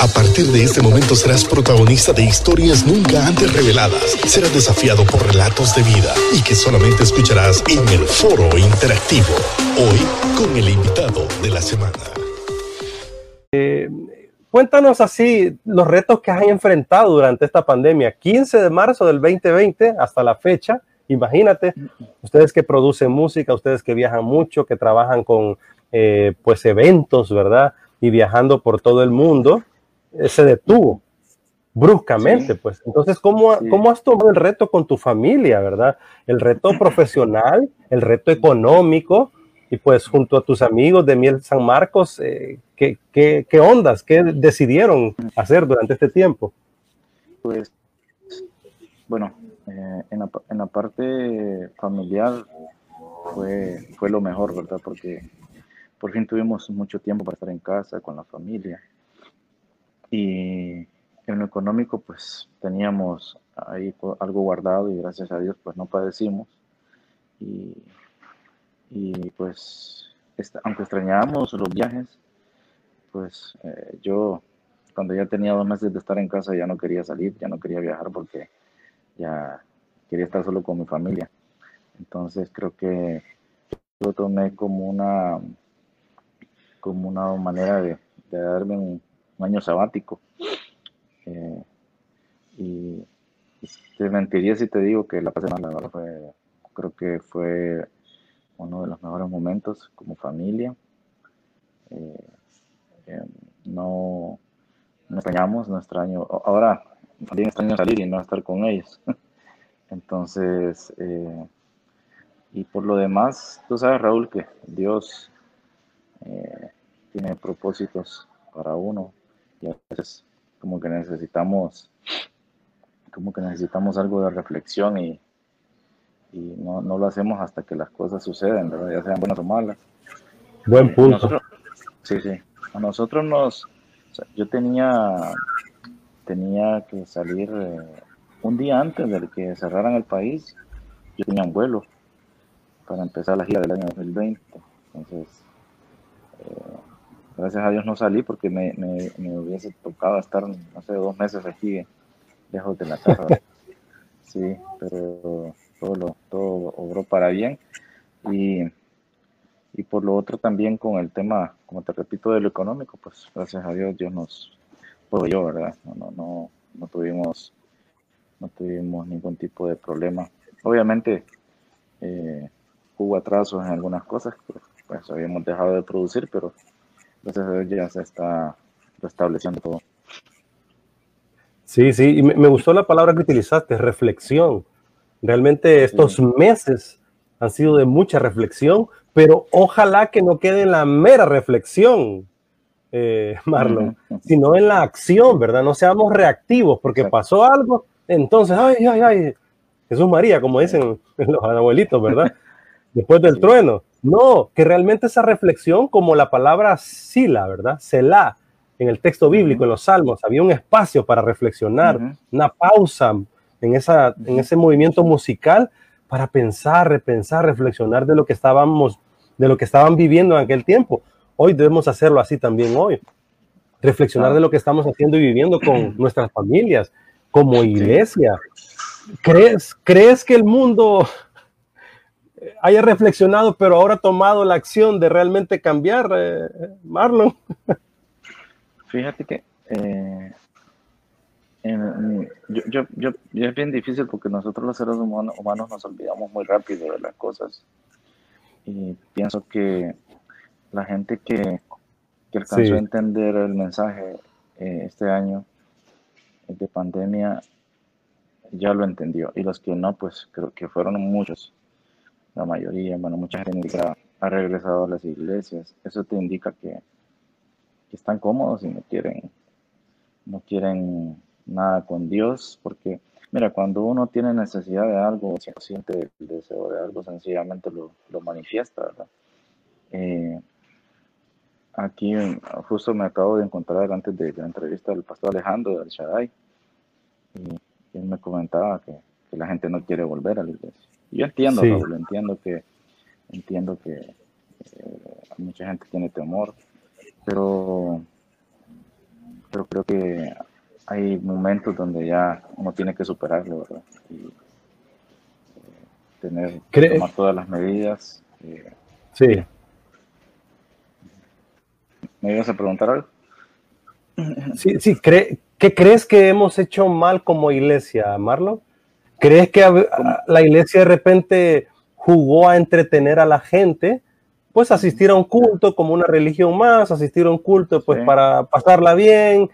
A partir de este momento serás protagonista de historias nunca antes reveladas. Serás desafiado por relatos de vida y que solamente escucharás en el foro interactivo. Hoy con el invitado de la semana. Eh, cuéntanos así los retos que has enfrentado durante esta pandemia. 15 de marzo del 2020 hasta la fecha. Imagínate, ustedes que producen música, ustedes que viajan mucho, que trabajan con eh, pues eventos, ¿verdad? Y viajando por todo el mundo se detuvo bruscamente, pues. Entonces, ¿cómo, ¿cómo has tomado el reto con tu familia, verdad? El reto profesional, el reto económico, y pues junto a tus amigos de Miel San Marcos, eh, ¿qué, qué, qué, ondas, qué decidieron hacer durante este tiempo? Pues, bueno, eh, en, la, en, la, parte familiar fue, fue lo mejor, ¿verdad? Porque por fin tuvimos mucho tiempo para estar en casa con la familia y en lo económico, pues teníamos ahí algo guardado y gracias a Dios, pues no padecimos. Y, y pues, aunque extrañábamos los viajes, pues eh, yo cuando ya tenía dos meses de estar en casa ya no quería salir, ya no quería viajar porque ya quería estar solo con mi familia. Entonces creo que lo tomé como una, como una manera de, de darme un, un año sabático. Eh, y, te mentiría si te digo que la pasé mal, la verdad fue, creo que fue uno de los mejores momentos como familia. Eh, eh, no, no extrañamos, no extraño, ahora también extraño salir y no estar con ellos. Entonces, y por lo demás, tú sabes, Raúl, que Dios tiene propósitos para uno y a veces como que necesitamos como que necesitamos algo de reflexión y, y no, no, lo hacemos hasta que las cosas suceden, ¿verdad? ya sean buenas o malas. Buen punto. sí, sí. A nosotros nos... yo tenía, tenía que salir eh, un día antes de que cerraran el país. Yo tenía un vuelo para empezar la gira del año 2020. Entonces, eh, Gracias a Dios no salí porque me, me, hubiese tocado estar, no sé, dos meses aquí, lejos de la casa. sí, pero todo, lo, todo obró para bien. Y, y por lo otro también con el tema, como te repito, de lo económico, pues gracias a Dios Dios nos yo, ¿verdad? No, no, no, no tuvimos no tuvimos ningún tipo de problema. Obviamente eh, hubo atrasos en algunas cosas, pues, pues habíamos dejado de producir, pero entonces ya se está restableciendo todo. Sí, sí, y me, gustó la palabra que utilizaste, reflexión. Realmente estos meses han sido de mucha reflexión, pero ojalá que no quede en la mera reflexión, eh, Marlon, sino en la acción, ¿verdad? No seamos reactivos porque pasó algo, entonces, ay, ay, ay, Jesús María, como dicen los abuelitos, ¿verdad? Después del trueno. No, que realmente esa reflexión, como la palabra sila, ¿verdad? Selah, en el texto bíblico, en los salmos, había un espacio para reflexionar, una pausa en, esa, en ese movimiento musical para pensar, repensar, reflexionar de lo que estábamos, de lo que estaban viviendo en aquel tiempo. Hoy debemos hacerlo así también hoy. Reflexionar de lo que estamos haciendo y viviendo con nuestras familias, como iglesia. ¿Crees, ¿Crees que el mundo haya reflexionado, pero ahora tomado la acción de realmente cambiar, eh, Marlon. Fíjate que eh, yo, yo, es bien difícil porque nosotros los seres humanos, nos olvidamos muy rápido de las cosas. Y pienso que la gente que, que alcanzó a entender el mensaje eh, este año de pandemia ya lo entendió. Y los que no, pues creo que fueron muchos la mayoría, bueno, mucha gente ha regresado a las iglesias. Eso te indica que, están cómodos y no quieren, no quieren nada con Dios, porque mira, cuando uno tiene necesidad de algo, siente el deseo de algo, sencillamente lo, manifiesta, ¿verdad? Eh, aquí justo me acabo de encontrar antes de la entrevista del pastor Alejandro del Shaddai, y él me comentaba que la gente no quiere volver a la iglesia. Yo entiendo, entiendo que, entiendo que eh, mucha gente tiene temor, pero, pero creo que hay momentos donde ya uno tiene que superarlo, ¿verdad? Y eh, tener, tomar todas las medidas. Eh, sí. ¿Me ibas a preguntar algo? Sí, sí, ¿qué crees que hemos hecho mal como iglesia, Marlon? ¿Crees que la iglesia de repente jugó a entretener a la gente? Pues asistir a un culto como una religión más, asistir a un culto pues para pasarla bien,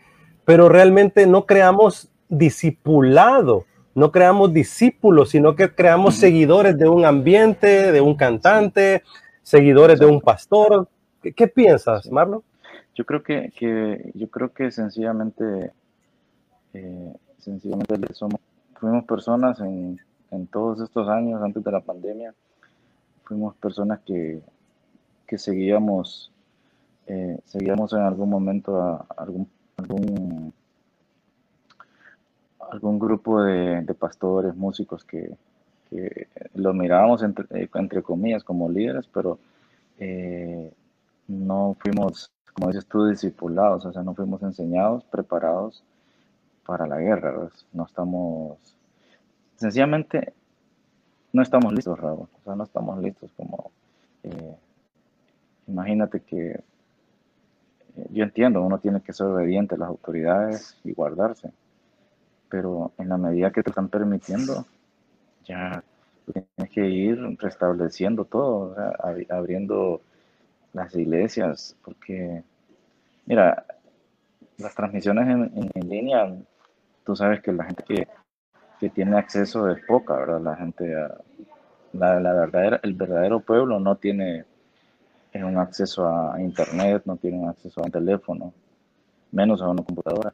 pero realmente no creamos discipulado, no creamos discípulos, sino que creamos seguidores de un ambiente, de un cantante, seguidores de un pastor. ¿Qué, piensas, Marlon? Yo creo que, yo creo que sencillamente, eh, sencillamente somos, fuimos personas en, todos estos años antes de la pandemia, fuimos personas que, seguíamos, eh, seguíamos en algún momento a, algún, algún, algún grupo de, pastores, músicos que, que lo mirábamos entre, eh, entre, comillas como líderes, pero no fuimos como dices tú, discipulados, o sea, no fuimos enseñados, preparados para la guerra, no estamos, sencillamente, no estamos listos, Raúl, o sea, no estamos listos como, eh, imagínate que, eh, yo entiendo, uno tiene que ser obediente a las autoridades y guardarse, pero en la medida que te están permitiendo, ya tienes que ir restableciendo todo, abriendo las iglesias, porque, mira, las transmisiones en, línea, tú sabes que la gente que, tiene acceso es poca, ¿verdad? La gente, ah, la, la verdadera, el verdadero pueblo no tiene un acceso a internet, no tiene un acceso a un teléfono, menos a una computadora.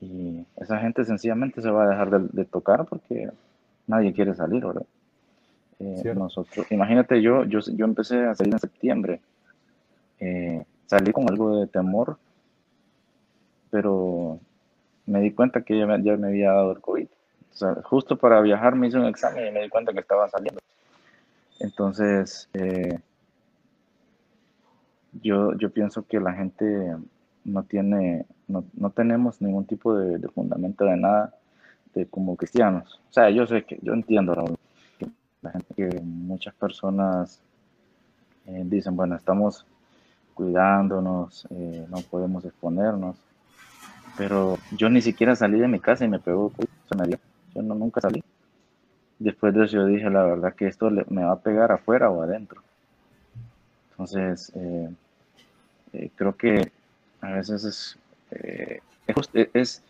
Y esa gente sencillamente se va a dejar de tocar porque nadie quiere salir, ¿verdad? Eh, nosotros, imagínate, yo, yo, yo empecé a salir en septiembre eh, salí con algo de temor, pero me di cuenta que ya me, había dado el COVID. justo para viajar me hice un examen y me di cuenta que estaba saliendo. Entonces, eh, yo, yo pienso que la gente no tiene, no, no tenemos ningún tipo de, fundamento de nada de como cristianos. O sea, yo sé que, yo entiendo, la gente que muchas personas eh, dicen, bueno, estamos cuidándonos, eh, no podemos exponernos. Pero yo ni siquiera salí de mi casa y me pegó, se me dio. Yo no, nunca salí. Después de eso yo dije, la verdad que esto me va a pegar afuera o adentro. Entonces, eh, eh, creo que a veces es, es, es,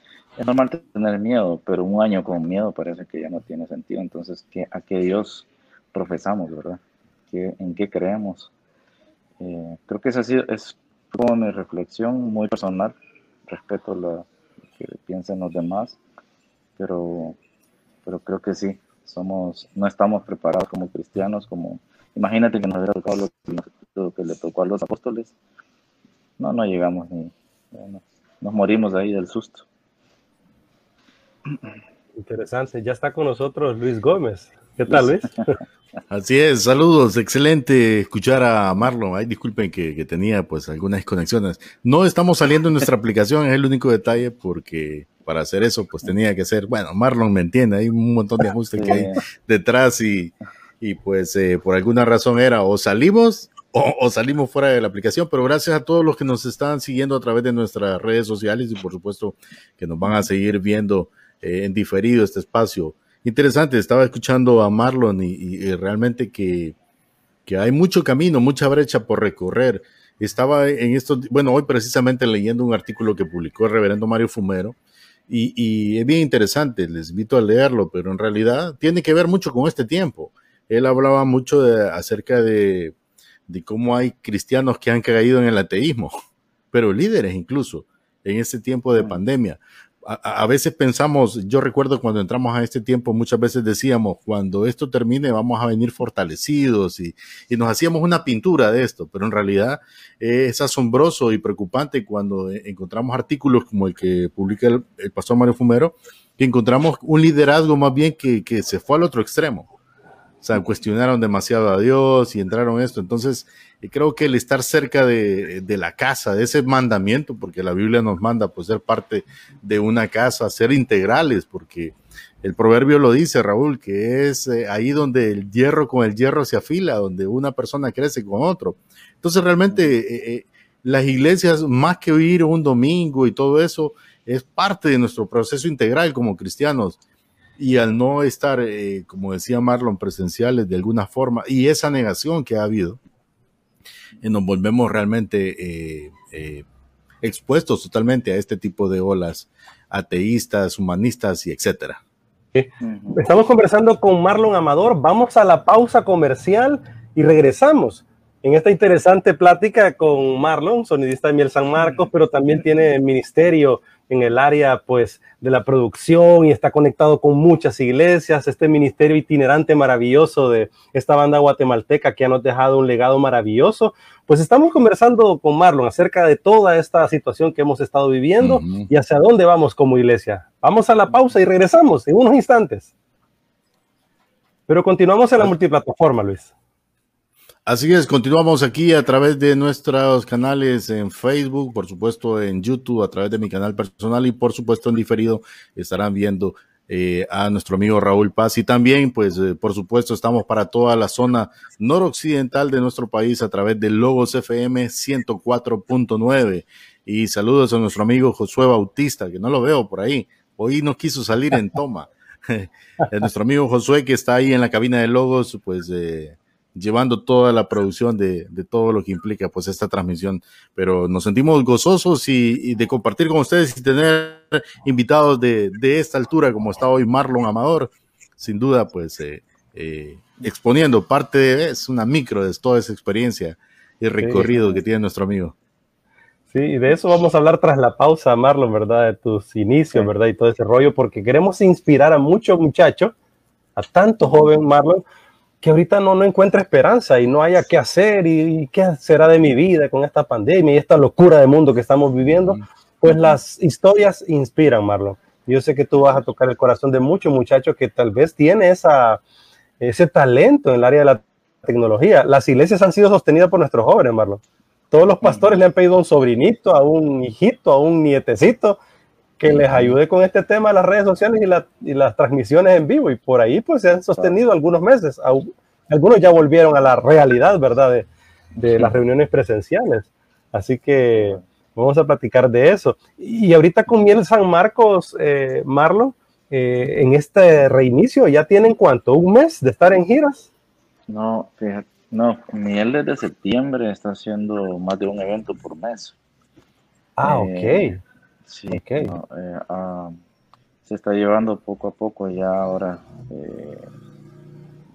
normal tener miedo, pero un año con miedo parece que ya no tiene sentido. Entonces, ¿qué, ¿a qué Dios profesamos, verdad? ¿Qué, ¿En qué creemos? Eh, creo que esa ha sido, es como mi reflexión muy personal. Respeto lo que piensen los demás, pero, pero creo que sí, somos, no estamos preparados como cristianos, como imagínate que nos hubiera tocado lo, que le tocó a los apóstoles. No, no llegamos ni, nos morimos ahí del susto. Interesante, ya está con nosotros Luis Gómez. ¿Qué tal, Luis? Así es, saludos, excelente escuchar a Marlon. Ay, disculpen que, tenía pues algunas desconexiones. No estamos saliendo en nuestra aplicación, es el único detalle porque para hacer eso pues tenía que ser, bueno, Marlon me entiende, hay un montón de ajustes que hay detrás y, y pues eh, por alguna razón era o salimos o, salimos fuera de la aplicación, pero gracias a todos los que nos están siguiendo a través de nuestras redes sociales y por supuesto que nos van a seguir viendo eh, en diferido este espacio interesante. Estaba escuchando a Marlon y, realmente que, hay mucho camino, mucha brecha por recorrer. Estaba en esto, bueno, hoy precisamente leyendo un artículo que publicó el reverendo Mario Fumero y, es bien interesante, les invito a leerlo, pero en realidad tiene que ver mucho con este tiempo. Él hablaba mucho acerca de, cómo hay cristianos que han caído en el ateísmo, pero líderes incluso en este tiempo de pandemia a, veces pensamos, yo recuerdo cuando entramos a este tiempo, muchas veces decíamos, cuando esto termine vamos a venir fortalecidos y, nos hacíamos una pintura de esto, pero en realidad es asombroso y preocupante cuando encontramos artículos como el que publica el, pastor Mario Fumero, que encontramos un liderazgo más bien que, que se fue al otro extremo. O sea, cuestionaron demasiado a Dios y entraron esto. Entonces, Y creo que el estar cerca de, la casa, de ese mandamiento, porque la Biblia nos manda pues ser parte de una casa, ser integrales, porque el proverbio lo dice, Raúl, que es eh, ahí donde el hierro con el hierro se afila, donde una persona crece con otro. Entonces realmente eh, eh, las iglesias, más que oír un domingo y todo eso, es parte de nuestro proceso integral como cristianos y al no estar, como decía Marlon, presenciales de alguna forma, y esa negación que ha habido, y nos volvemos realmente eh, eh, expuestos totalmente a este tipo de olas ateístas, humanistas y etcétera. Estamos conversando con Marlon Amador. Vamos a la pausa comercial y regresamos en esta interesante plática con Marlon, sonidista de Miel San Marcos, pero también tiene ministerio en el área pues de la producción y está conectado con muchas iglesias, este ministerio itinerante maravilloso de esta banda guatemalteca que ha nos dejado un legado maravilloso. Pues estamos conversando con Marlon acerca de toda esta situación que hemos estado viviendo y hacia dónde vamos como iglesia. Vamos a la pausa y regresamos en unos instantes. Pero continuamos en la multiplataforma, Luis. Así es, continuamos aquí a través de nuestros canales en Facebook, por supuesto en YouTube, a través de mi canal personal y por supuesto en diferido estarán viendo eh, a nuestro amigo Raúl Paz. Y también pues eh, por supuesto estamos para toda la zona noroccidental de nuestro país a través de Logos FM 104.9 y saludos a nuestro amigo Josué Bautista que no lo veo por ahí, hoy no quiso salir en toma. nuestro amigo Josué que está ahí en la cabina de Logos pues eh, llevando toda la producción de, de, todo lo que implica pues esta transmisión. Pero nos sentimos gozosos y, de compartir con ustedes y tener invitados de, de, esta altura como está hoy Marlon Amador, sin duda pues eh, eh, exponiendo parte de, es una micro de toda esa experiencia y recorrido que tiene nuestro amigo. Sí, y de eso vamos a hablar tras la pausa, Marlon, ¿verdad? De tus inicios, ¿verdad? Y todo ese rollo, porque queremos inspirar a muchos muchachos, a tantos jóvenes, Marlon, que ahorita no, no encuentra esperanza y no haya qué hacer y, qué será de mi vida con esta pandemia y esta locura de mundo que estamos viviendo, pues las historias inspiran, Marlon. Yo sé que tú vas a tocar el corazón de muchos muchachos que tal vez tienen esa, ese talento en el área de la tecnología. Las iglesias han sido sostenidas por nuestros jóvenes, Marlon. Todos los pastores le han pedido a un sobrinito, a un hijito, a un nietecito, que les ayude con este tema de las redes sociales y, las transmisiones en vivo. Y por ahí pues se han sostenido algunos meses. Algunos ya volvieron a la realidad, ¿verdad? De, las reuniones presenciales. Así que vamos a platicar de eso. Y ahorita con Miel San Marcos, eh, Marlon, eh, en este reinicio, ¿ya tienen cuánto? ¿Un mes de estar en giras? No, fíjate, no, Miel desde septiembre está haciendo más de un evento por mes. Ah, eh, ok. Sí, eh, ah, se está llevando poco a poco ya ahora. Eh,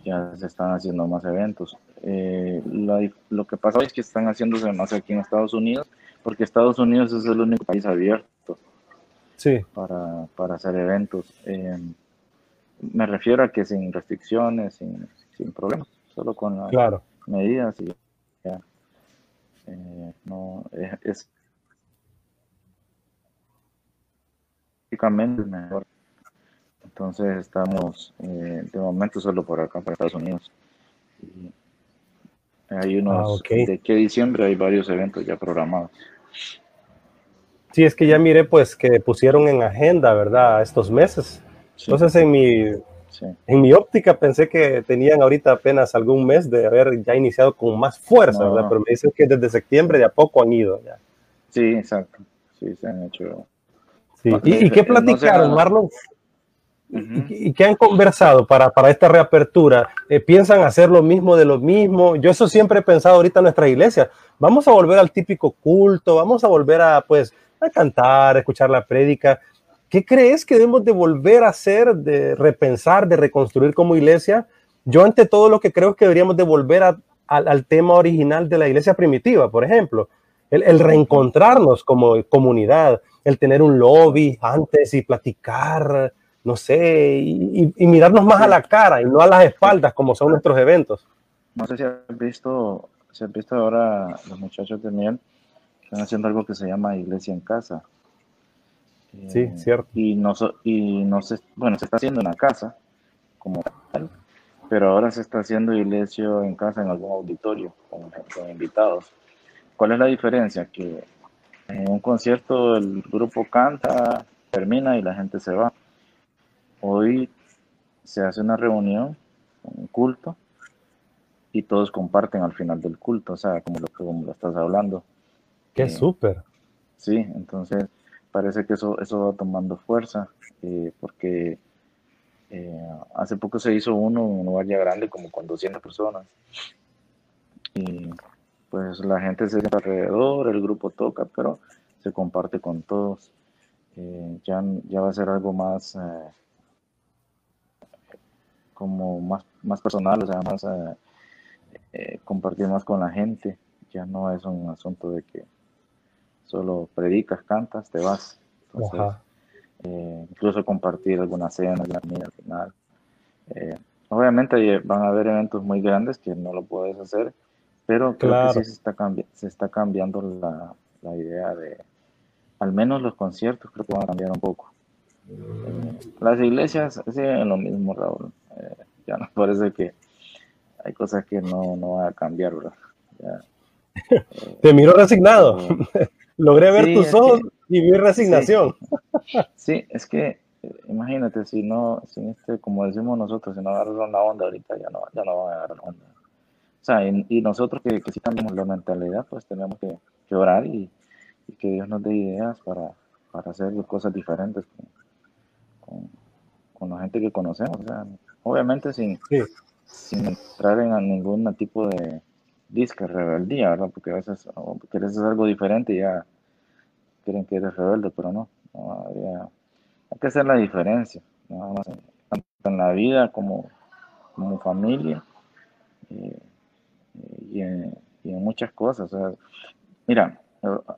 ya se están haciendo más eventos. Eh, lo, que pasa es que están haciéndose más aquí en Estados Unidos, porque Estados Unidos es el único país abierto sí. para, para hacer eventos. me refiero a que sin restricciones, sin, sin problemas, solo con las medidas y ya. no, es, mejor. Entonces estamos eh, de momento solo por acá, para Estados Unidos. hay unos, ah, de que diciembre hay varios eventos ya programados. Sí, es que ya miré pues que pusieron en agenda, ¿verdad? Estos meses. Entonces en mi, en mi óptica pensé que tenían ahorita apenas algún mes de haber ya iniciado con más fuerza, ¿verdad? Pero me dicen que desde septiembre de a poco han ido ya. Sí, exacto. Sí, se han hecho ¿Y, qué platicaron, Marlon? ¿Y, qué han conversado para, para esta reapertura? Eh, ¿Piensan hacer lo mismo de lo mismo? Yo eso siempre he pensado ahorita en nuestra iglesia. Vamos a volver al típico culto, vamos a volver a, pues, a cantar, a escuchar la prédica. ¿Qué crees que debemos de volver a hacer, de repensar, de reconstruir como iglesia? Yo ante todo lo que creo es que deberíamos de volver al tema original de la iglesia primitiva, por ejemplo, el, el reencontrarnos como comunidad, el tener un lobby antes y platicar, no sé, y, mirarnos más a la cara y no a las espaldas como son nuestros eventos. No sé si has visto, si has visto ahora los muchachos de Miel están haciendo algo que se llama Iglesia en Casa. Sí, eh, cierto. Y no, y no se, bueno, se está haciendo en la casa como tal, pero ahora se está haciendo iglesia en casa en algún auditorio con, con invitados. ¿Cuál es la diferencia? Que en un concierto el grupo canta, termina y la gente se va. Hoy se hace una reunión, un culto, y todos comparten al final del culto, o sea, como lo, como lo estás hablando. Qué eh, súper. Sí, entonces parece que eso, eso va tomando fuerza, eh, porque eh, hace poco se hizo uno en un lugar ya grande, como con 200 personas, y pues la gente se sienta alrededor, el grupo toca, pero se comparte con todos. ya, ya va a ser algo más como más, más personal, o sea, más eh, compartir más con la gente. Ya no es un asunto de que solo predicas, cantas, te vas. Eh, incluso compartir alguna cena, la comida al final. Eh, obviamente van a haber eventos muy grandes que no lo puedes hacer, pero creo que sí se está, se está cambiando la, la, idea de, al menos los conciertos creo que van a cambiar un poco. las iglesias siguen lo mismo, Raúl. ya nos parece que hay cosas que no, no van a cambiar, ¿verdad? Te miro resignado. Logré ver tus ojos y vi resignación. Sí. es que eh, imagínate, si no, si este, como decimos nosotros, si no agarran la onda ahorita, ya no, ya no van a agarrar la onda. O sea, y, nosotros que, que sí cambiamos la mentalidad, pues tenemos que, que orar y, que Dios nos dé ideas para, para hacer cosas diferentes con, con, la gente que conocemos. O sea, obviamente sin, sin entrar en ningún tipo de disque rebeldía, ¿verdad? Porque a veces quieres hacer algo diferente y ya quieren que eres rebelde, pero no, hay que hacer la diferencia, tanto en la vida como, como familia y, en, muchas cosas. mira,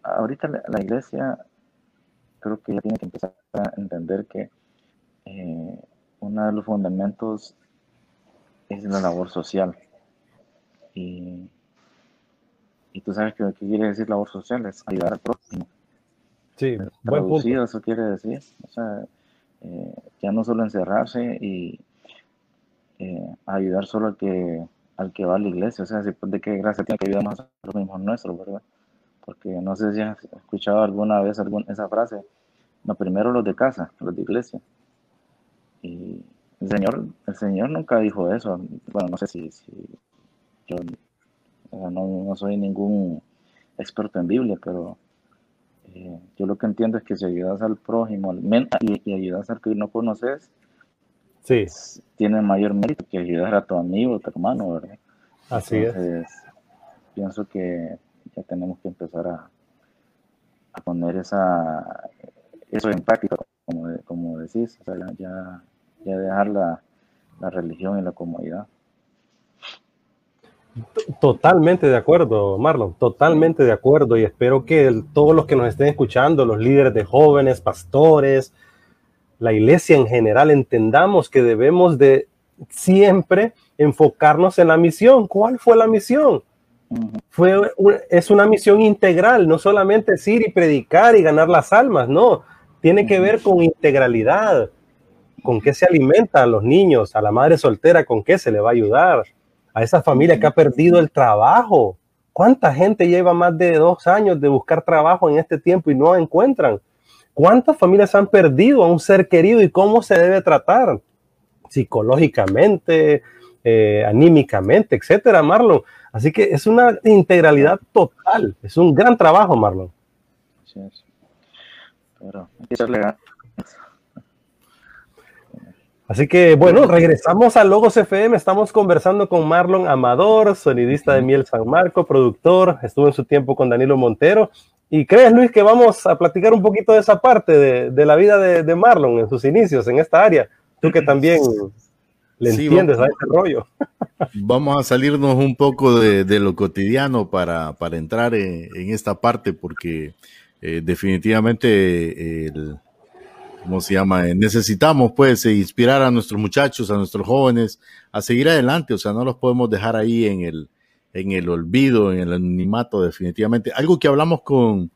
ahorita la, iglesia creo que ya tiene que empezar a entender que eh, uno de los fundamentos es la labor social. Y, y tú sabes que qué quiere decir labor social, es ayudar al próximo. Sí, buen punto. eso quiere decir. O sea, eh, ya no solo encerrarse y eh, ayudar solo al que, al que va a la iglesia. O sea, de qué gracia tiene que más a los mismos nuestros, ¿verdad? Porque no sé si has escuchado alguna vez esa frase. No, primero los de casa, los de iglesia. Y, el Señor, el Señor nunca dijo eso. Bueno, no sé si, yo no, soy ningún experto en Biblia, pero eh, yo lo que entiendo es que si ayudas al prójimo y, y ayudas al que no conoces, sí. tiene mayor mérito que ayudar a tu amigo, tu hermano, ¿verdad? Así es. Pienso que ya tenemos que empezar a, a poner esa, eso en práctica, como, como decís, o sea, ya y a dejar la, religión y la comodidad. Totalmente de acuerdo, Marlon, totalmente de acuerdo y espero que todos los que nos estén escuchando, los líderes de jóvenes, pastores, la iglesia en general, entendamos que debemos de siempre enfocarnos en la misión. ¿Cuál fue la misión? Fue, es una misión integral, no solamente decir y predicar y ganar las almas, no, tiene que ver con integralidad, con qué se alimentan los niños, a la madre soltera, con qué se le va a ayudar, a esa familia que ha perdido el trabajo. ¿Cuánta gente lleva más de dos años de buscar trabajo en este tiempo y no encuentran? ¿Cuántas familias han perdido a un ser querido y cómo se debe tratar? Psicológicamente, eh, anímicamente, etcétera, Marlon. Así que es una integralidad total. Es un gran trabajo, Marlon. Sí, Pero hay que Así que bueno, regresamos a Logos FM. Estamos conversando con Marlon Amador, sonidista de Miel San Marco, productor. Estuvo en su tiempo con Danilo Montero. ¿Y crees, Luis, que vamos a platicar un poquito de esa parte de, la vida de, Marlon en sus inicios en esta área? Tú que también le entiendes a este rollo. Vamos a salirnos un poco de, lo cotidiano para, entrar en, esta parte, porque eh, definitivamente el ¿cómo se llama? Eh, necesitamos pues eh, inspirar a nuestros muchachos, a nuestros jóvenes a seguir adelante, o sea, no los podemos dejar ahí en el, en el olvido, en el anonimato definitivamente. Algo que hablamos con,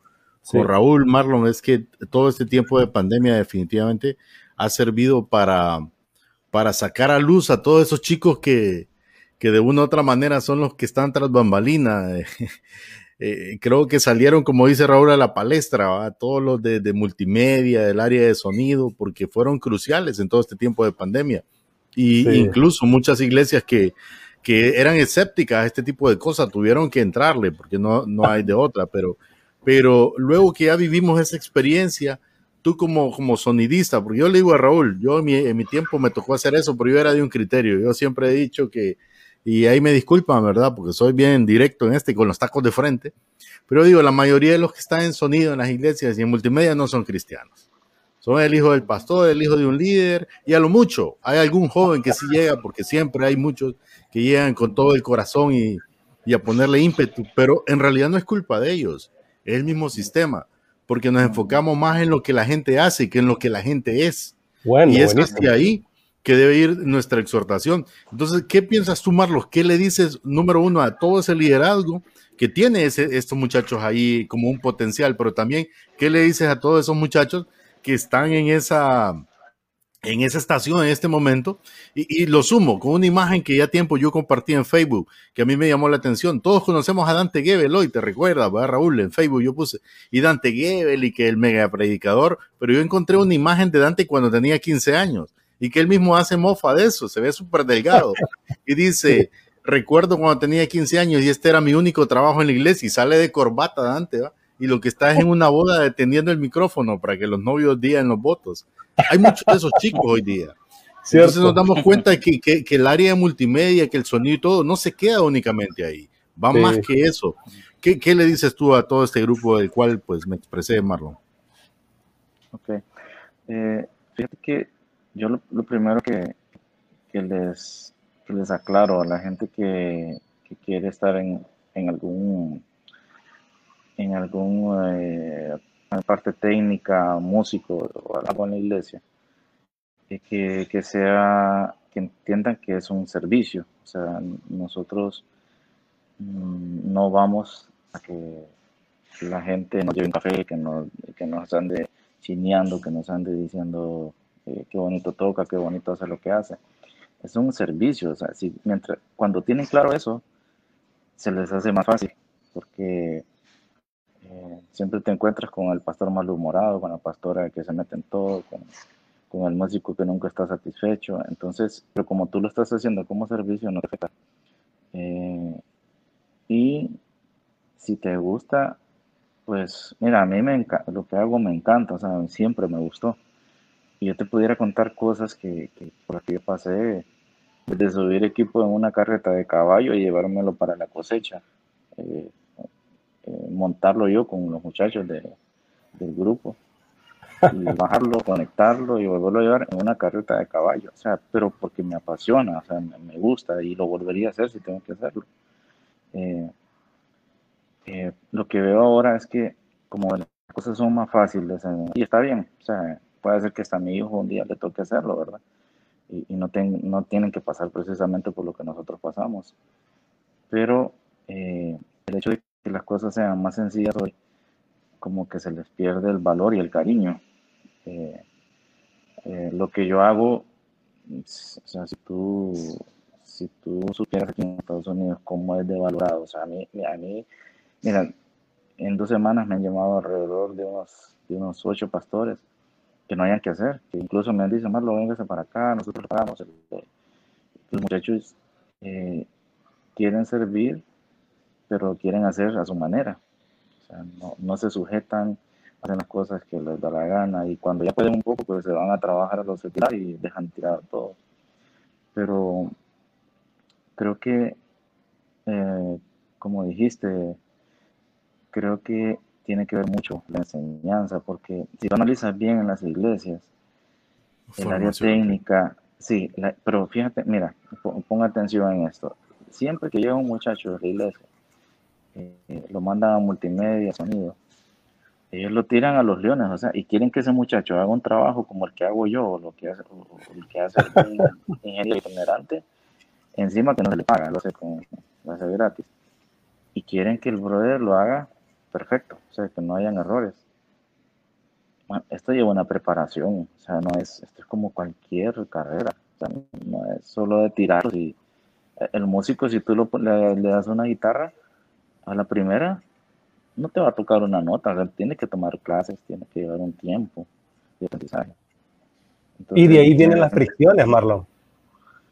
con Raúl Marlon es que todo este tiempo de pandemia definitivamente ha servido para, para sacar a luz a todos esos chicos que, que de una u otra manera son los que están tras bambalina. Eh, creo que salieron, como dice Raúl, a la palestra, a todos los de, de, multimedia, del área de sonido, porque fueron cruciales en todo este tiempo de pandemia. Y sí. incluso muchas iglesias que, que eran escépticas a este tipo de cosas tuvieron que entrarle, porque no, no hay de otra, pero, pero luego que ya vivimos esa experiencia, tú como, como sonidista, porque yo le digo a Raúl, yo en mi, en mi tiempo me tocó hacer eso, pero yo era de un criterio, yo siempre he dicho que, y ahí me disculpan, ¿verdad? Porque soy bien directo en este, con los tacos de frente. Pero digo, la mayoría de los que están en sonido en las iglesias y en multimedia no son cristianos. Son el hijo del pastor, el hijo de un líder, y a lo mucho hay algún joven que sí llega, porque siempre hay muchos que llegan con todo el corazón y, y a ponerle ímpetu, pero en realidad no es culpa de ellos, es el mismo sistema, porque nos enfocamos más en lo que la gente hace que en lo que la gente es. Bueno, y es buenísimo. hacia ahí que debe ir nuestra exhortación. Entonces, ¿qué piensas tú, Marlos? ¿Qué le dices, número uno, a todo ese liderazgo que tiene ese, estos muchachos ahí como un potencial, pero también, ¿qué le dices a todos esos muchachos que están en esa, en esa estación en este momento? Y, lo sumo con una imagen que ya tiempo yo compartí en Facebook, que a mí me llamó la atención. Todos conocemos a Dante Gebel hoy, te recuerdas, ¿verdad, Raúl? En Facebook yo puse, y Dante Gebel y que el mega predicador, pero yo encontré una imagen de Dante cuando tenía 15 años y que él mismo hace mofa de eso, se ve súper delgado. Y dice, recuerdo cuando tenía 15 años y este era mi único trabajo en la iglesia y sale de corbata Dante, ¿va? Y lo que está es en una boda deteniendo el micrófono para que los novios digan los votos. Hay muchos de esos chicos hoy día. Cierto. Entonces nos damos cuenta que, que, que, el área de multimedia, que el sonido y todo, no se queda únicamente ahí. Va sí. más que eso. ¿Qué, ¿Qué, le dices tú a todo este grupo del cual pues me expresé, Marlon? Ok. Eh, fíjate que yo lo, primero que, que, les, les, aclaro a la gente que, que quiere estar en, en, algún en algún eh, parte técnica, músico o algo en la iglesia, que, que sea que entiendan que es un servicio. O sea, nosotros mmm, no vamos a que la gente nos lleve un café, que nos, que nos ande chineando, que nos ande diciendo eh, qué bonito toca, qué bonito hace lo que hace. Es un servicio, o sea, si, mientras, cuando tienen claro eso, se les hace más fácil, porque eh, siempre te encuentras con el pastor malhumorado, con la pastora que se mete en todo, con, con, el músico que nunca está satisfecho. Entonces, pero como tú lo estás haciendo como servicio, no te afecta. Eh, y si te gusta, pues mira, a mí me lo que hago me encanta, o sea, siempre me gustó y yo te pudiera contar cosas que, que por aquí pasé, desde subir equipo en una carreta de caballo y llevármelo para la cosecha, eh, eh, montarlo yo con los muchachos de, del grupo, y bajarlo, conectarlo y volverlo a llevar en una carreta de caballo, o sea, pero porque me apasiona, o sea, me, me gusta y lo volvería a hacer si tengo que hacerlo. Eh, lo que veo ahora es que como las cosas son más fáciles, y está bien, o sea, puede ser que hasta a mi hijo un día le toque hacerlo, ¿verdad? Y, y no, ten, no, tienen que pasar precisamente por lo que nosotros pasamos. Pero eh, el hecho de que las cosas sean más sencillas hoy, como que se les pierde el valor y el cariño. Eh, eh, lo que yo hago, o sea, si tú, si tú supieras aquí en Estados Unidos cómo es de valorado, o sea, a mí, a mí mira, en dos semanas me han llamado alrededor de unos, de unos ocho pastores que no hayan que hacer, que incluso me dicen, Marlo, véngase para acá, nosotros pagamos. Los muchachos eh, quieren servir, pero quieren hacer a su manera. O sea, no, se sujetan, hacen las cosas que les da la gana y cuando ya pueden un poco, pues se van a trabajar a los secular y dejan tirado todo. Pero creo que, eh, como dijiste, creo que tiene que ver mucho la enseñanza, porque si lo analizas bien en las iglesias, el área técnica, sí, la, pero fíjate, mira, ponga atención en esto. Siempre que llega un muchacho de la iglesia, eh, lo mandan a multimedia, sonido, ellos lo tiran a los leones, o sea, y quieren que ese muchacho haga un trabajo como el que hago yo, o lo que hace, o el que hace un ingeniero itinerante, encima que no se le paga, lo hace, con, lo hace gratis. Y quieren que el brother lo haga perfecto, o sea, que no hayan errores. Bueno, esto lleva una preparación, o sea, no es, esto es como cualquier carrera. no es solo de tirarlos. Y el músico, si tú le, das una guitarra a la primera, no te va a tocar una nota, tiene que tomar clases, tiene que llevar un tiempo de aprendizaje. y de ahí vienen las fricciones, Marlon.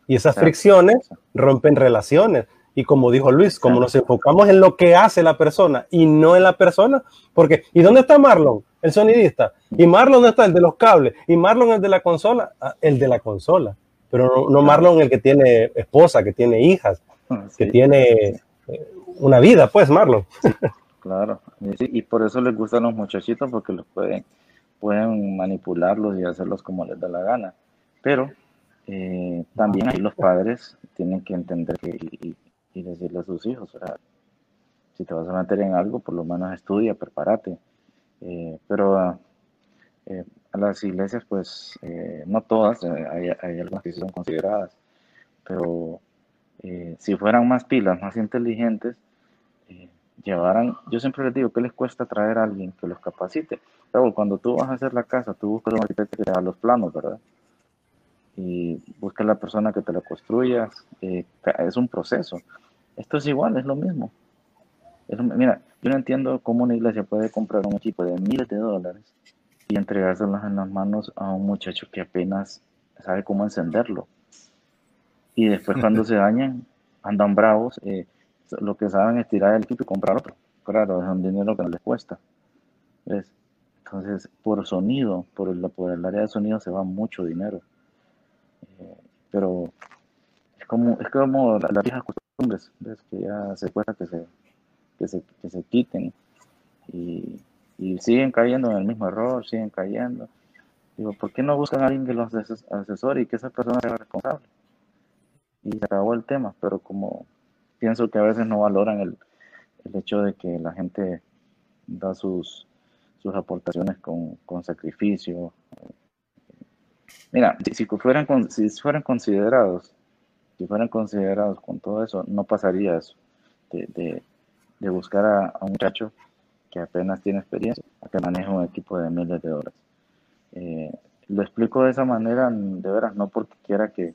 Y esas fricciones rompen relaciones. Y como dijo Luis, como nos enfocamos en lo que hace la persona y no en la persona, porque ¿y dónde está Marlon? El sonidista. ¿Y Marlon dónde está? El de los cables. ¿Y Marlon el de la consola? Ah, el de la consola. Pero no, Marlon el que tiene esposa, que tiene hijas, ah, que tiene eh, una vida, pues Marlon. claro. Y, por eso les gustan los muchachitos porque los pueden, pueden manipularlos y hacerlos como les da la gana. Pero eh, también ahí los padres tienen que entender que, y decirle a sus hijos, si te vas a meter en algo, por lo menos estudia, prepárate. Eh, pero eh, a las iglesias, pues eh, no todas, hay, hay, algunas que son consideradas, pero si fueran más pilas, más inteligentes, llevaran, yo siempre les digo, ¿qué les cuesta traer a alguien que los capacite? Pero cuando tú vas a hacer la casa, tú buscas un arquitecto que te haga los planos, ¿verdad? Y busca la persona que te la construya. es un proceso. Esto es igual, es lo mismo. mira, yo no entiendo cómo una iglesia puede comprar un equipo de miles de dólares y entregárselas en las manos a un muchacho que apenas sabe cómo encenderlo. Y después cuando se dañan, andan bravos. Eh, lo que saben es tirar el equipo y comprar otro. Claro, es un dinero que no les cuesta. Entonces, por sonido, por el, por el área de sonido se va mucho dinero. Pero es como, es como la, la vieja costumbres, que ya se cuesta que se, que se, que se quiten y, y, siguen cayendo en el mismo error, siguen cayendo. Digo, ¿por qué no buscan a alguien que los asesore y que esa persona sea responsable? Y se acabó el tema, pero como pienso que a veces no valoran el, el hecho de que la gente da sus, sus aportaciones con, con sacrificio. Mira, si, fueran, si fueran considerados si fueran considerados con todo eso, no pasaría eso, de, buscar a, un muchacho que apenas tiene experiencia, a que maneja un equipo de miles de dólares. Eh, lo explico de esa manera, de veras, no porque quiera que,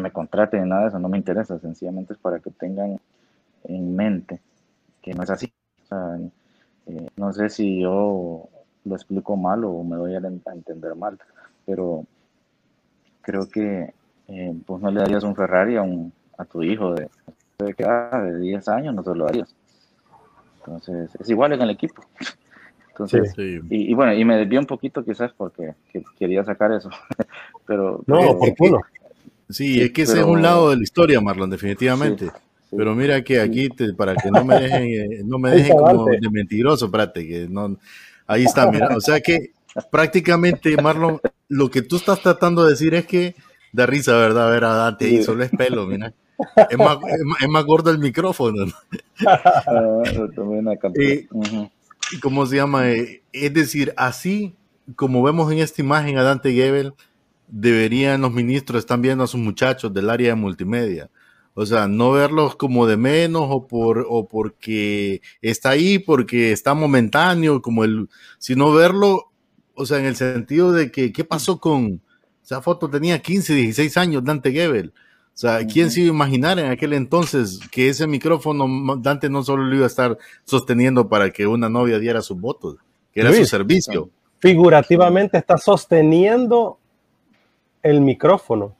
me contraten, nada de eso, no me interesa, sencillamente es para que tengan en mente que no es así. Eh, no sé si yo lo explico mal o me doy a entender mal, pero creo que eh, pues no le darías un Ferrari a, un, a tu hijo de, de, de 10 años, no te lo darías. Entonces, es igual en el equipo. Entonces, Y, bueno, y me desvié un poquito quizás porque quería sacar eso. pero, no, ¿por qué no? Sí, es que ese es un lado de la historia, Marlon, definitivamente. Pero mira que aquí, para que no me dejen, eh, no me dejen como de mentiroso, espérate, que no, ahí está, mira, o sea que prácticamente, Marlon, lo que tú estás tratando de decir es que Da risa, ¿verdad? A ver, a Dante ahí, solo es pelo, mira. Es más, es más, gordo el micrófono. Ah, y, ¿Cómo se llama? Eh, es decir, así como vemos en esta imagen a Dante Gebel, deberían los ministros estar viendo a sus muchachos del área de multimedia. O sea, no verlos como de menos o por o porque está ahí, porque está momentáneo, como el, sino verlo, o sea, en el sentido de que, ¿qué pasó con, esa foto tenía 15, 16 años, Dante Gebel. O sea, ¿quién se iba a imaginar en aquel entonces que ese micrófono Dante no solo lo iba a estar sosteniendo para que una novia diera sus votos, que era su servicio? Figurativamente está sosteniendo el micrófono.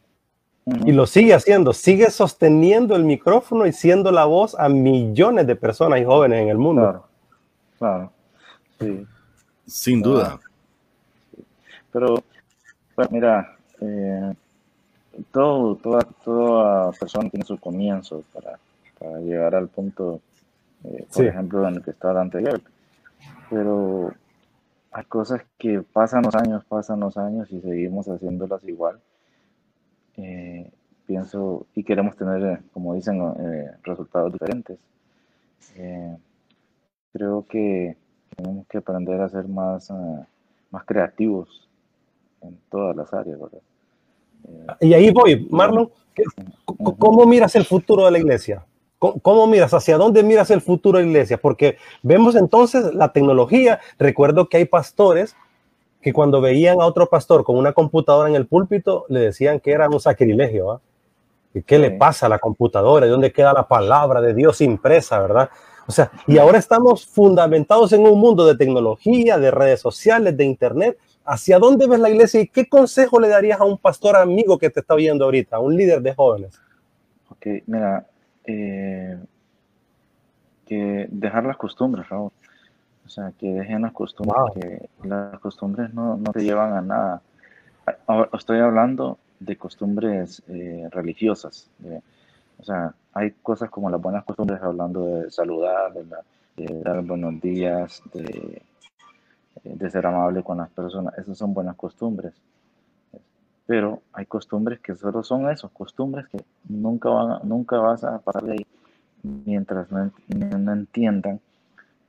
Y lo sigue haciendo, sigue sosteniendo el micrófono y siendo la voz a millones de personas y jóvenes en el mundo. Claro, claro. Sí. Sin duda. Pero pues mira, eh, todo, toda, toda persona tiene su comienzo para, llegar al punto, eh, por ejemplo, en el que está Dante Gebel. Pero hay cosas que pasan los años, pasan los años y seguimos haciéndolas igual. Eh, pienso, y queremos tener, como dicen, resultados diferentes. creo que tenemos que aprender a ser más, más creativos en todas las áreas, ¿verdad? y ahí voy, Marlon, ¿cómo miras el futuro de la iglesia? ¿Cómo, miras? ¿Hacia dónde miras el futuro de la iglesia? Porque vemos entonces la tecnología. Recuerdo que hay pastores que cuando veían a otro pastor con una computadora en el púlpito, le decían que era un sacrilegio. ¿Qué le pasa a la computadora? ¿De dónde queda la palabra de Dios impresa, verdad? O sea, y ahora estamos fundamentados en un mundo de tecnología, de redes sociales, de internet. ¿Hacia dónde ves la iglesia y qué consejo le darías a un pastor amigo que te está viendo ahorita, a un líder de jóvenes? Ok, mira, eh, que dejar las costumbres, Raúl. O sea, que dejen las costumbres, que las costumbres no, no, te llevan a nada. estoy hablando de costumbres eh, religiosas. o sea, hay cosas como las buenas costumbres, hablando de saludar, de, dar buenos días, de, de, ser amable con las personas. Esas son buenas costumbres. Pero hay costumbres que solo son esos, costumbres que nunca, van, nunca vas a pasar de ahí mientras no, no entiendan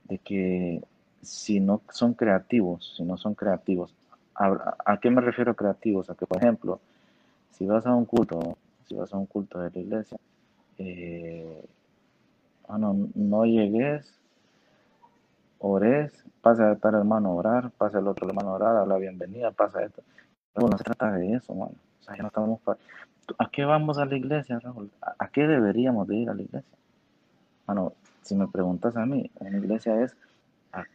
de que si no son creativos, si no son creativos, ¿a, qué me refiero creativos? A que, por ejemplo, si vas a un culto, si vas a un culto de la iglesia, eh, ah, no, llegues, ores, pasa a tal hermano a orar, pasa el otro hermano a orar, habla bienvenida, pasa esto. No se trata de eso, mano. O sea, ya no estamos ¿A qué vamos a la iglesia, Raúl? ¿A, qué deberíamos de ir a la iglesia? Bueno, si me preguntas a mí, en la iglesia es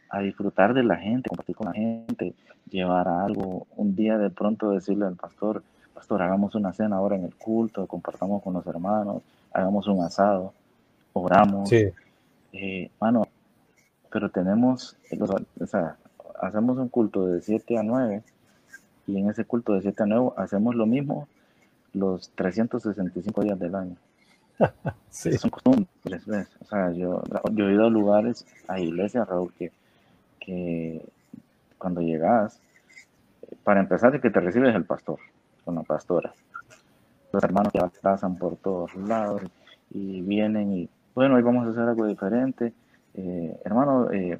a, disfrutar de la gente, compartir con la gente, llevar algo, un día de pronto decirle al pastor, pastor, hagamos una cena ahora en el culto, compartamos con los hermanos, hagamos un asado, oramos. Sí. Eh, mano, pero tenemos, o sea, hacemos un culto de 7 a 9 y en ese culto de 7 a 9 hacemos lo mismo los 365 días del año. sí. Son costumbres, ¿ves? O sea, yo, yo he ido a lugares, a iglesias, Raúl, que, que cuando llegas, para empezar, de que te recibes el pastor, con la pastora. Los hermanos que pasan por todos lados y vienen y, bueno, hoy vamos a hacer algo diferente. Eh, hermano, eh,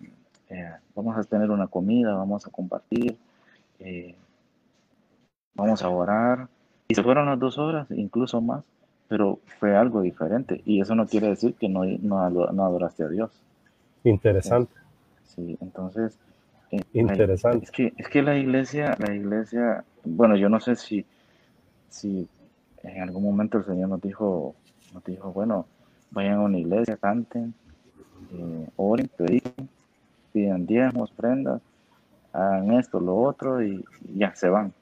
eh, vamos a tener una comida, vamos a compartir, vamos a orar. Y se fueron las dos horas, incluso más pero fue algo diferente y eso no quiere decir que no, no, no adoraste a Dios. Interesante. Sí, entonces... Eh, Interesante. es, que, es que la iglesia, la iglesia, bueno, yo no sé si, si en algún momento el Señor nos dijo, nos dijo, bueno, vayan a una iglesia, canten, eh, oren, prediquen, pidan diezmos, prendas, hagan esto, lo otro y ya se van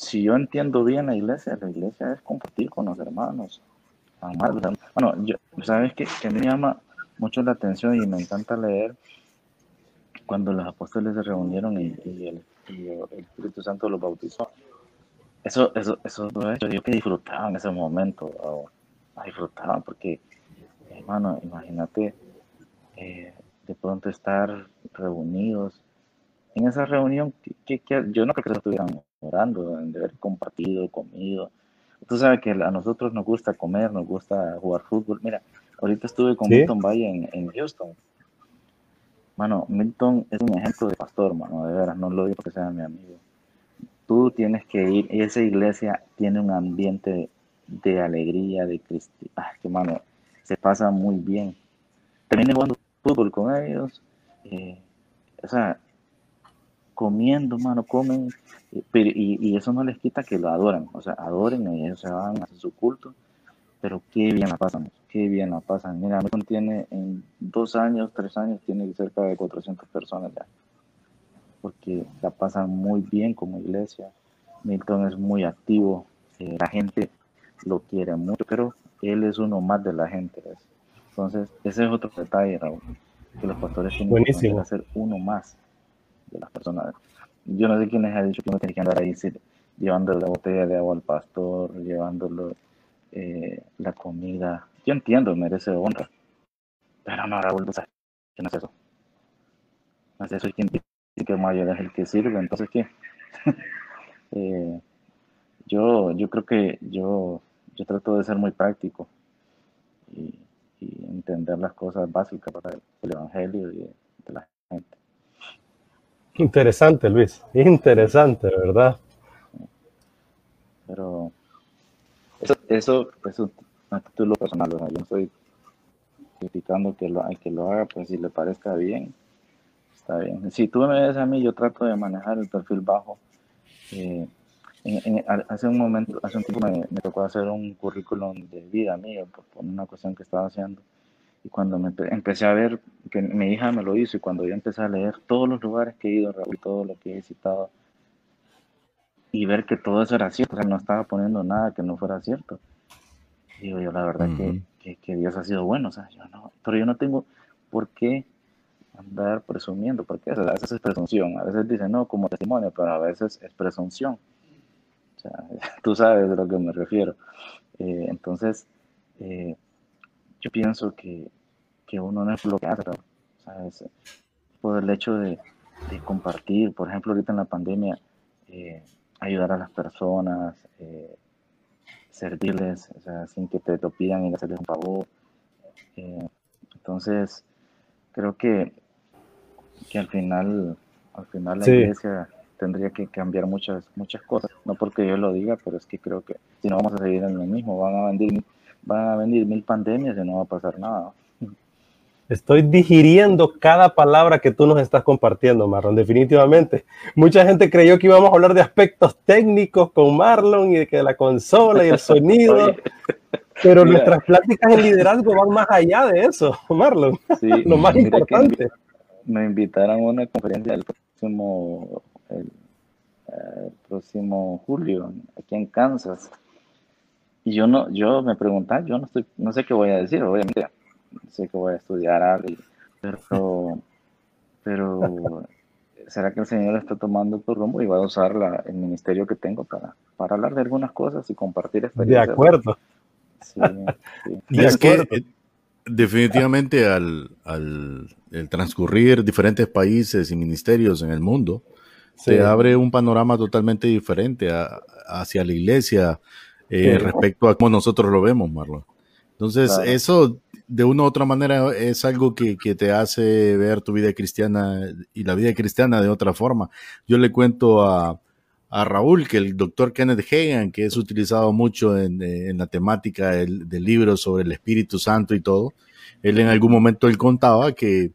si yo entiendo bien la iglesia, la iglesia es compartir con los hermanos, amar. Bueno, yo, sabes que, que me llama mucho la atención y me encanta leer cuando los apóstoles se reunieron y, el, Espíritu Santo los bautizó. Eso, eso, eso, yo digo que disfrutaban ese momento, disfrutaban porque, hermano, imagínate eh, de pronto estar reunidos en esa reunión, que, yo no creo que estuvieran orando, de haber compartido, comido. Tú sabes que a nosotros nos gusta comer, nos gusta jugar fútbol. Mira, ahorita estuve con Milton Valle en, Houston. Mano, Milton es un ejemplo de pastor, mano, de veras, no lo digo porque sea mi amigo. Tú tienes que ir, esa iglesia tiene un ambiente de alegría, de cristiano. Ah, que mano, se pasa muy bien. Terminé jugando fútbol con ellos. Eh, o sea, comiendo, mano, comen, y, eso no les quita que lo adoran, o sea, adoren y ellos se van a su culto, pero qué bien la pasan, qué bien la pasan. Mira, Milton tiene en dos años, tres años, tiene cerca de 400 personas ya, porque la pasan muy bien como iglesia. Milton es muy activo, eh, la gente lo quiere mucho, pero él es uno más de la gente. Entonces, ese es otro detalle, Raúl, que los pastores tienen que hacer uno más de las personas. Yo no sé quién les ha dicho que uno tiene que andar ahí llevando la botella de agua al pastor, llevándolo eh, la comida. Yo entiendo, merece honra. Pero no, Raúl, ¿qué no es eso? No es eso, y quien dice que mayor es el que sirve, entonces ¿qué? Eh, yo, yo creo que yo, yo trato de ser muy práctico y, entender las cosas básicas para el, evangelio y de la gente. Interesante, Luis. Interesante, ¿verdad? Pero eso, eso es un título personal. Yo no estoy criticando que lo, que lo haga, pues si le parezca bien, Está bien. Si tú me ves a mí, yo trato de manejar el perfil bajo. Eh, hace un momento, hace un tiempo me, tocó hacer un currículum de vida mío por, una cuestión que estaba haciendo. Y cuando me empecé a ver, que mi hija me lo hizo, y cuando yo empecé a leer todos los lugares que he ido, Raúl, todo lo que he visitado, y ver que todo eso era cierto, o sea, no estaba poniendo nada que no fuera cierto. Digo yo, la verdad que, que, Dios ha sido bueno, o sea, yo no, pero yo no tengo por qué andar presumiendo, porque a veces es presunción, a veces dicen no como testimonio, pero a veces es presunción. O sea, tú sabes de lo que me refiero. Eh, entonces, eh, yo pienso que, que, uno no es lo que hace, ¿sabes? Por el hecho de, de, compartir, por ejemplo, ahorita en la pandemia, eh, ayudar a las personas, servirles, o sea, sin que te lo pidan y hacerles un favor. entonces, creo que, que al final, al final la iglesia tendría que cambiar muchas, muchas cosas. No porque yo lo diga, pero es que creo que si no vamos a seguir en lo mismo, van a venir, van a venir mil pandemias y no va a pasar nada. Estoy digiriendo cada palabra que tú nos estás compartiendo, Marlon, definitivamente. Mucha gente creyó que íbamos a hablar de aspectos técnicos con Marlon y de que la consola y el sonido, pero nuestras pláticas en liderazgo van más allá de eso, Marlon. Lo más importante. Me invitaron a una conferencia el próximo el, próximo julio aquí en Kansas. Y yo no, yo me preguntaba, yo no estoy, no sé qué voy a decir, obviamente, sé que voy a estudiar algo, pero, pero ¿será que el Señor está tomando tu rumbo y va a usar la, el ministerio que tengo para, para hablar de algunas cosas y compartir experiencias? De acuerdo. Y es que eh, definitivamente al, al el transcurrir diferentes países y ministerios en el mundo, se abre un panorama totalmente diferente hacia la iglesia eh, respecto a cómo nosotros lo vemos, Marlon. Entonces, eso de una u otra manera es algo que, te hace ver tu vida cristiana y la vida cristiana de otra forma. Yo le cuento a, Raúl que el doctor Kenneth Hagan, que es utilizado mucho en, la temática del, del, libro sobre el Espíritu Santo y todo, él en algún momento él contaba que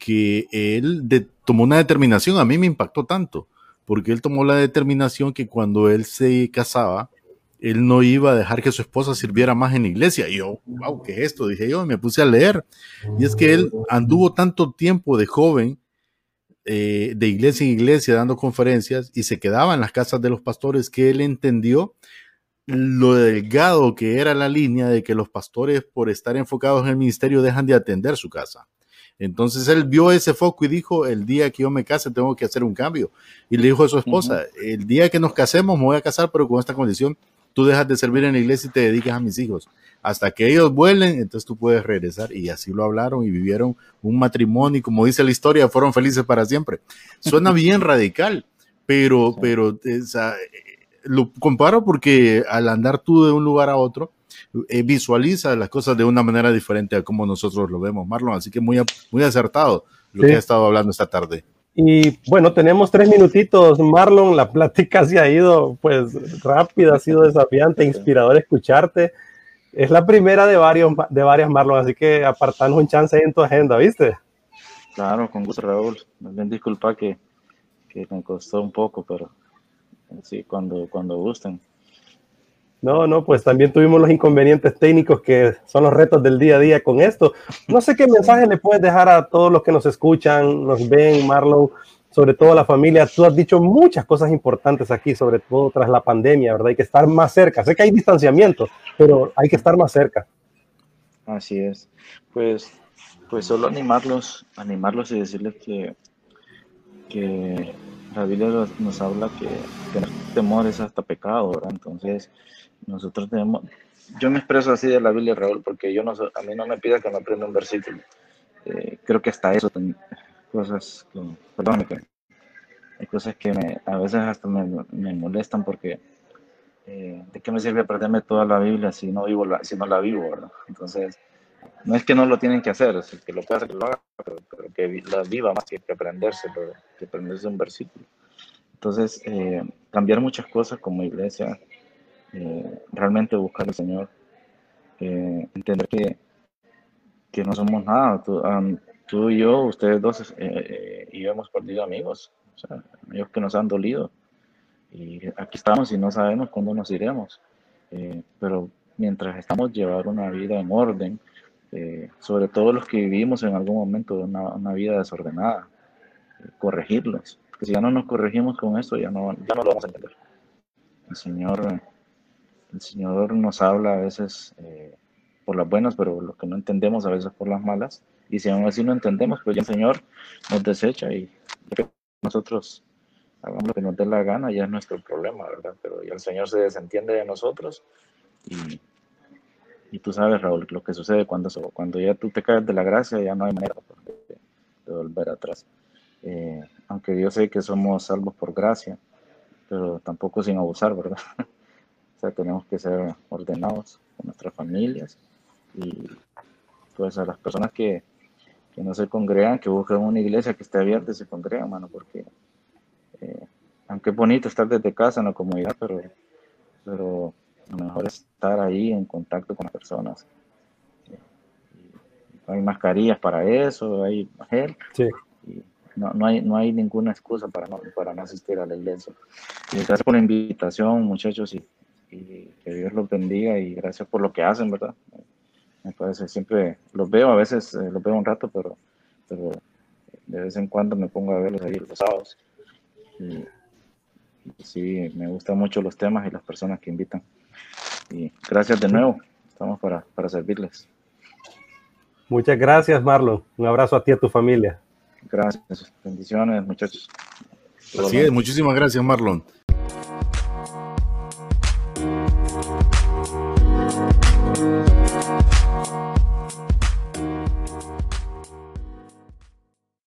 que él tomó una determinación, a mí me impactó tanto, porque él tomó la determinación que cuando él se casaba, él no iba a dejar que su esposa sirviera más en la iglesia. Y yo, wow, ¿qué es esto? Dije yo, me puse a leer. Y es que él anduvo tanto tiempo de joven, eh, de iglesia en iglesia, dando conferencias, y se quedaba en las casas de los pastores, que él entendió lo delgado que era la línea de que los pastores, por estar enfocados en el ministerio, dejan de atender su casa. Entonces él vio ese foco y dijo, el día que yo me case tengo que hacer un cambio. Y le dijo a su esposa, el día que nos casemos me voy a casar, pero con esta condición, tú dejas de servir en la iglesia y te dedicas a mis hijos. Hasta que ellos vuelen, entonces tú puedes regresar. Y así lo hablaron y vivieron un matrimonio y como dice la historia, fueron felices para siempre. Suena bien radical, pero, pero lo comparo porque al andar tú de un lugar a otro, eh, visualiza las cosas de una manera diferente a como nosotros lo vemos, Marlon. Así que muy, muy acertado lo que ha estado hablando esta tarde. Y bueno, tenemos tres minutitos, Marlon. La plática se ha ido pues rápida, ha sido desafiante, inspirador escucharte. Es la primera de, varios, de varias, Marlon, así que apartanos un chance ahí en tu agenda, ¿viste? Claro, con gusto, Raúl. Bien, disculpa que, que me costó un poco, pero sí, cuando, cuando gusten. No, no, pues también tuvimos los inconvenientes técnicos que son los retos del día a día con esto. No sé qué mensaje le puedes dejar a todos los que nos escuchan, nos ven, Marlon, sobre todo a la familia. Tú has dicho muchas cosas importantes aquí, sobre todo tras la pandemia, ¿verdad? Hay que estar más cerca. Sé que hay distanciamiento, pero hay que estar más cerca. Así es. Pues, pues solo animarlos, animarlos y decirles que, que la Biblia nos habla que tener temor es hasta pecado, ¿verdad? Entonces, nosotros tenemos, yo me expreso así de la Biblia, Raúl, porque yo no, a mí no me pida que me aprenda un versículo. Eh, creo que hasta eso, cosas, que, perdón, hay cosas que me, a veces hasta me, me molestan porque eh, ¿de qué me sirve aprenderme toda la Biblia si no, vivo la, si no la vivo, verdad? Entonces, no es que no lo tienen que hacer, es que lo pueda hacer, que lo haga, pero, que la viva más que, que aprenderse, que aprenderse un versículo. Entonces, eh, cambiar muchas cosas como iglesia, eh, realmente buscar al Señor, eh, entender que, que, no somos nada. tú y yo, ustedes dos, eh, eh, y hemos perdido amigos, o sea, amigos que nos han dolido. Y aquí estamos y no sabemos cuándo nos iremos. Eh, pero mientras estamos llevar una vida en orden, sobre todo los que vivimos en algún momento una, una vida desordenada, corregirlos. Porque si ya no nos corregimos con esto, ya no, ya no lo vamos a entender. El Señor, el Señor nos habla a veces por las buenas, pero lo que no entendemos a veces por las malas. Y si aún así no entendemos, pues ya el Señor nos desecha y nosotros hagamos lo que nos dé la gana, ya es nuestro problema, ¿verdad? Pero ya el Señor se desentiende de nosotros y, y tú sabes, Raúl, lo que sucede cuando, cuando ya tú te caes de la gracia, ya no hay manera de, volver atrás. Eh, aunque yo sé que somos salvos por gracia, pero tampoco sin abusar, ¿verdad? O sea, tenemos que ser ordenados con nuestras familias y pues a las personas que, que no se congregan, que busquen una iglesia que esté abierta y se congregan, mano, porque eh, aunque es bonito estar desde casa en la comunidad, pero, pero lo mejor es estar ahí en contacto con las personas. hay mascarillas para eso, hay gel. Sí. no, no, hay, no hay ninguna excusa para no, para no asistir a la iglesia. Y gracias por la invitación, muchachos, y, y que Dios los bendiga y gracias por lo que hacen, ¿verdad? me parece, siempre los veo, a veces eh, los veo un rato, pero, pero de vez en cuando me pongo a verlos ahí los sábados. Y, sí, me gustan mucho los temas y las personas que invitan. Y gracias de nuevo, estamos para, para servirles. Muchas gracias, Marlon. Un abrazo a ti y a tu familia. Gracias, bendiciones, muchachos. Así es, muchísimas gracias, Marlon.